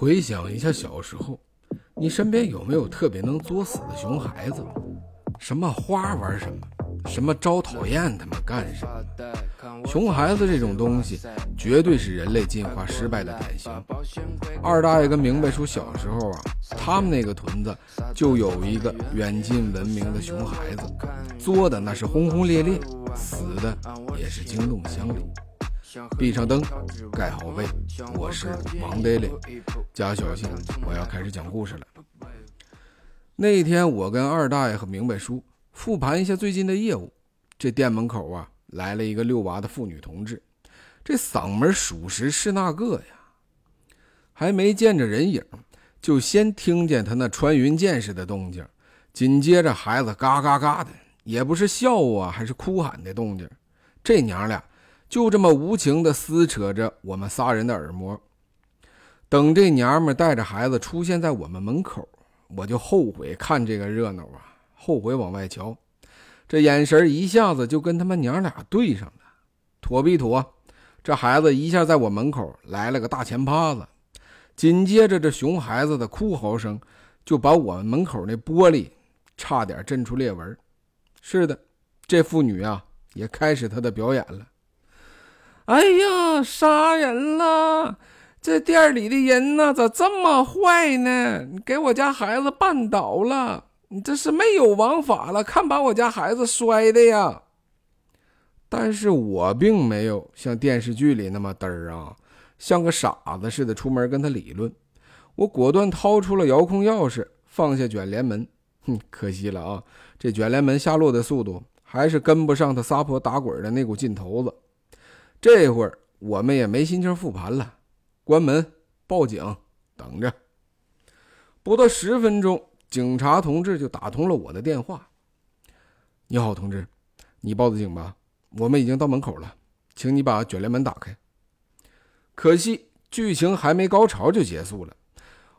回想一下小时候，你身边有没有特别能作死的熊孩子？什么花玩什么，什么招讨厌他们干什么？熊孩子这种东西，绝对是人类进化失败的典型。二大爷跟明白叔小时候啊，他们那个屯子就有一个远近闻名的熊孩子，作的那是轰轰烈烈，死的也是惊动乡里。闭上灯，盖好被，我是王德烈，加小心，我要开始讲故事了。那天我跟二大爷和明白叔复盘一下最近的业务，这店门口啊来了一个遛娃的妇女同志，这嗓门属实是那个呀，还没见着人影，就先听见他那穿云箭似的动静，紧接着孩子嘎嘎嘎的，也不是笑啊，还是哭喊的动静，这娘俩。就这么无情地撕扯着我们仨人的耳膜。等这娘们带着孩子出现在我们门口，我就后悔看这个热闹啊，后悔往外瞧。这眼神一下子就跟他们娘俩对上了，妥必妥？这孩子一下在我门口来了个大前趴子，紧接着这熊孩子的哭嚎声就把我们门口那玻璃差点震出裂纹。是的，这妇女啊也开始她的表演了。哎呀，杀人了！这店里的人呢，咋这么坏呢？给我家孩子绊倒了，你这是没有王法了！看把我家孩子摔的呀！但是我并没有像电视剧里那么嘚儿啊，像个傻子似的出门跟他理论。我果断掏出了遥控钥匙，放下卷帘门。哼，可惜了啊，这卷帘门下落的速度还是跟不上他撒泼打滚的那股劲头子。这会儿我们也没心情复盘了，关门报警，等着。不到十分钟，警察同志就打通了我的电话。你好，同志，你报的警吧？我们已经到门口了，请你把卷帘门打开。可惜剧情还没高潮就结束了。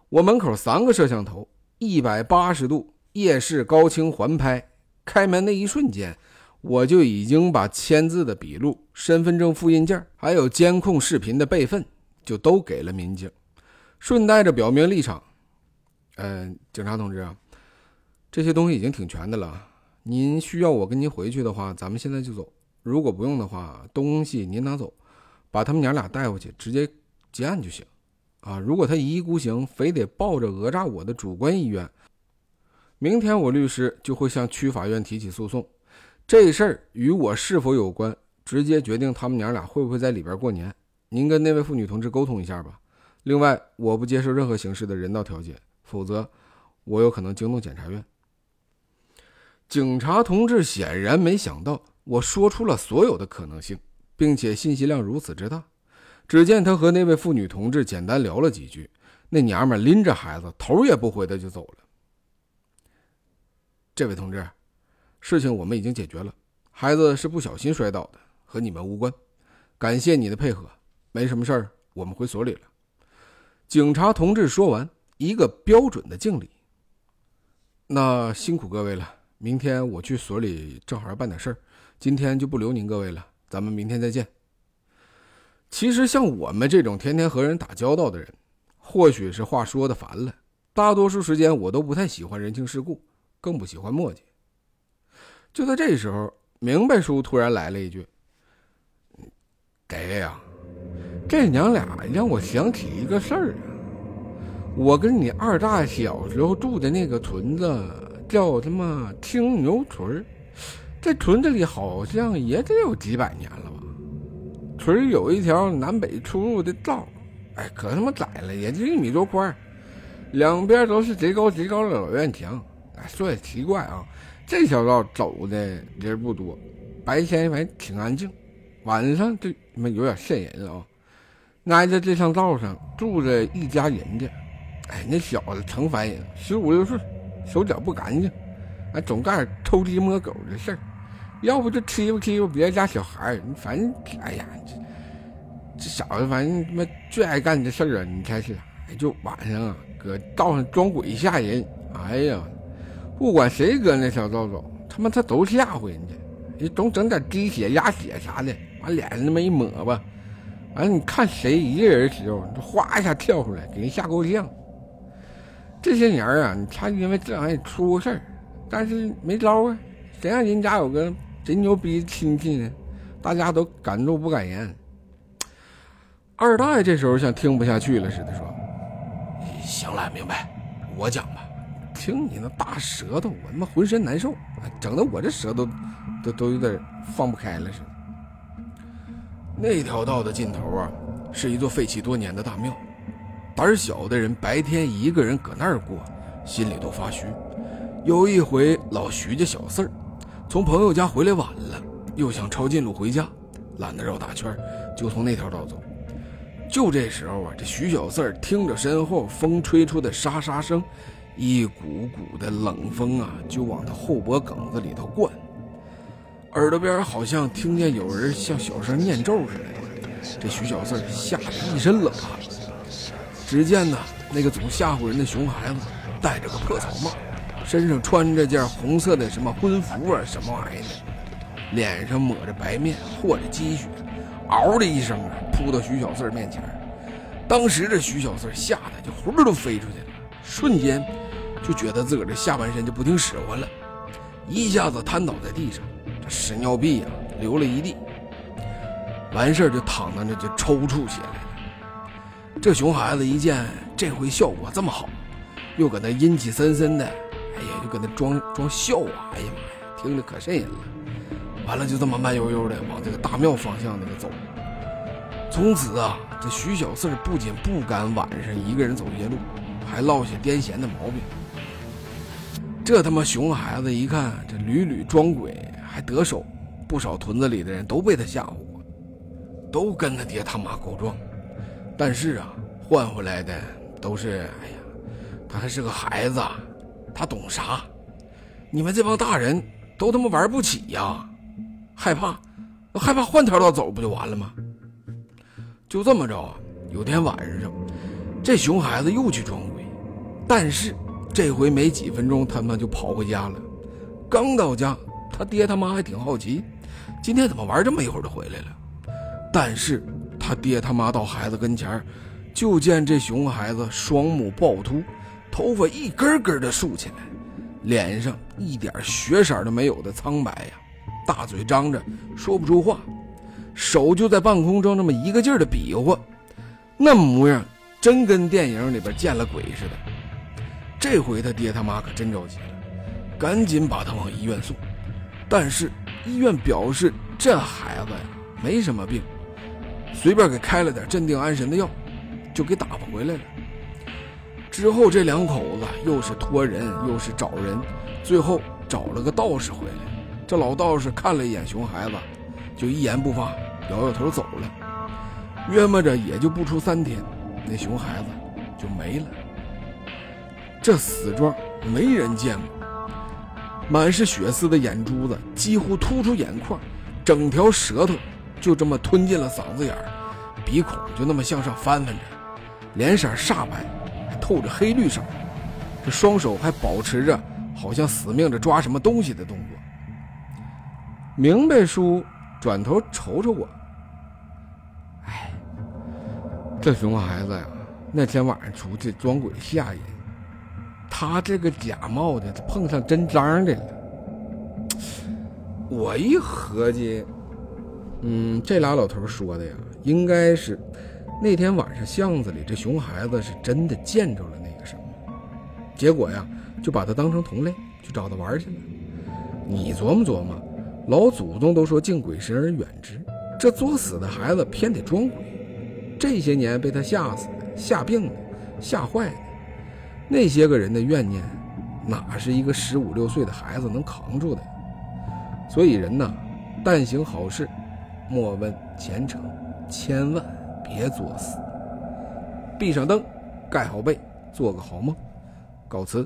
我门口三个摄像头，一百八十度夜视高清环拍，开门那一瞬间。我就已经把签字的笔录、身份证复印件，还有监控视频的备份，就都给了民警，顺带着表明立场。嗯，警察同志啊，这些东西已经挺全的了。您需要我跟您回去的话，咱们现在就走；如果不用的话，东西您拿走，把他们娘俩带回去，直接结案就行。啊，如果他一意孤行，非得抱着讹诈我的主观意愿，明天我律师就会向区法院提起诉讼。这事儿与我是否有关，直接决定他们娘俩会不会在里边过年。您跟那位妇女同志沟通一下吧。另外，我不接受任何形式的人道调解，否则我有可能惊动检察院。警察同志显然没想到我说出了所有的可能性，并且信息量如此之大。只见他和那位妇女同志简单聊了几句，那娘们拎着孩子头也不回的就走了。这位同志。事情我们已经解决了，孩子是不小心摔倒的，和你们无关。感谢你的配合，没什么事儿，我们回所里了。警察同志说完，一个标准的敬礼。那辛苦各位了，明天我去所里正好要办点事儿，今天就不留您各位了，咱们明天再见。其实像我们这种天天和人打交道的人，或许是话说的烦了，大多数时间我都不太喜欢人情世故，更不喜欢墨迹。就在这时候，明白叔突然来了一句：“得呀，这娘俩让我想起一个事儿。我跟你二大小时候住的那个屯子叫他妈青牛屯这屯子里好像也得有几百年了吧？屯有一条南北出入的道，哎，可他妈窄了，也就一米多宽，两边都是贼高贼高的老院墙。哎，说也奇怪啊。”这条道走的人不多，白天反正挺安静，晚上就他妈有点瘆人啊！挨着这上道上住着一家人家，哎，那小子成烦人，十五六岁，手脚不干净，哎，总干偷鸡摸狗的事儿，要不就欺负欺负别人家小孩儿，反正哎呀，这这小子反正他妈最爱干这事儿啊！你猜是啥？就晚上啊，搁道上装鬼吓人，哎呀！不管谁搁那小道走，他妈他都吓唬人家，你总整点滴血、鸭血啥的，往脸上那么一抹吧，完了，你看谁一个人的时候，就哗一下跳出来，给人吓够呛。这些年啊，他因为这玩意出过事儿，但是没招啊。谁让人家有个贼牛逼的亲戚呢？大家都敢怒不敢言。二代这时候像听不下去了似的，说：“行了，明白，我讲吧。听你那大舌头，我他妈浑身难受，整的我这舌头都都有点放不开了似的。”那条道的尽头啊，是一座废弃多年的大庙。胆小的人白天一个人搁那儿过，心里都发虚。有一回，老徐家小四儿从朋友家回来晚了，又想抄近路回家，懒得绕大圈，就从那条道走。就这时候啊，这徐小四儿听着身后风吹出的沙沙声，一股股的冷风啊，就往他后脖梗子里头灌。耳朵边好像听见有人像小声念咒似的，这徐小四吓得一身冷汗。只见呢，那个总吓唬人的熊孩子戴着个破草帽，身上穿着件红色的什么婚服啊，什么玩意儿的，脸上抹着白面和着积雪，嗷的一声啊，扑到徐小四面前。当时这徐小四吓得就魂儿都飞出去了，瞬间就觉得自个儿这下半身就不听使唤了，一下子瘫倒在地上。这屎尿屁呀，流了一地。完事儿就躺在那就抽搐起来了。这熊孩子一见这回效果这么好，又搁那阴气森森的，哎呀，又搁那装装笑啊！哎呀妈呀，听着可瘆人了。完了就这么慢悠悠的往这个大庙方向那个走。从此啊，这徐小四不仅不敢晚上一个人走夜路，还落下癫痫的毛病。这他妈熊孩子一看这屡屡装鬼。还得手，不少屯子里的人都被他吓唬过，都跟他爹他妈告状。但是啊，换回来的都是：哎呀，他还是个孩子，他懂啥？你们这帮大人都他妈玩不起呀！害怕，害怕换条道走不就完了吗？就这么着啊，有天晚上，这熊孩子又去装鬼，但是这回没几分钟，他们就跑回家了。刚到家。他爹他妈还挺好奇，今天怎么玩这么一会儿就回来了？但是他爹他妈到孩子跟前就见这熊孩子双目暴突，头发一根根的竖起来，脸上一点血色都没有的苍白呀，大嘴张着说不出话，手就在半空中这么一个劲儿的比划，那模样真跟电影里边见了鬼似的。这回他爹他妈可真着急了，赶紧把他往医院送。但是医院表示这孩子呀没什么病，随便给开了点镇定安神的药，就给打发回来了。之后这两口子又是托人又是找人，最后找了个道士回来。这老道士看了一眼熊孩子，就一言不发，摇摇头走了。约摸着也就不出三天，那熊孩子就没了。这死状没人见过。满是血丝的眼珠子几乎突出眼眶，整条舌头就这么吞进了嗓子眼儿，鼻孔就那么向上翻翻着，脸色煞白，透着黑绿色，这双手还保持着好像死命着抓什么东西的动作。明白叔转头瞅瞅我，哎，这熊孩子呀，那天晚上出去装鬼吓人。他这个假冒的，碰上真章的了。我一合计，嗯，这俩老头说的呀，应该是那天晚上巷子里这熊孩子是真的见着了那个什么，结果呀，就把他当成同类，去找他玩去了。你琢磨琢磨，老祖宗都说敬鬼神而远之，这作死的孩子偏得装鬼，这些年被他吓死的、吓病的、吓坏的。那些个人的怨念，哪是一个十五六岁的孩子能扛住的？所以人呐，但行好事，莫问前程，千万别作死。闭上灯，盖好被，做个好梦。告辞。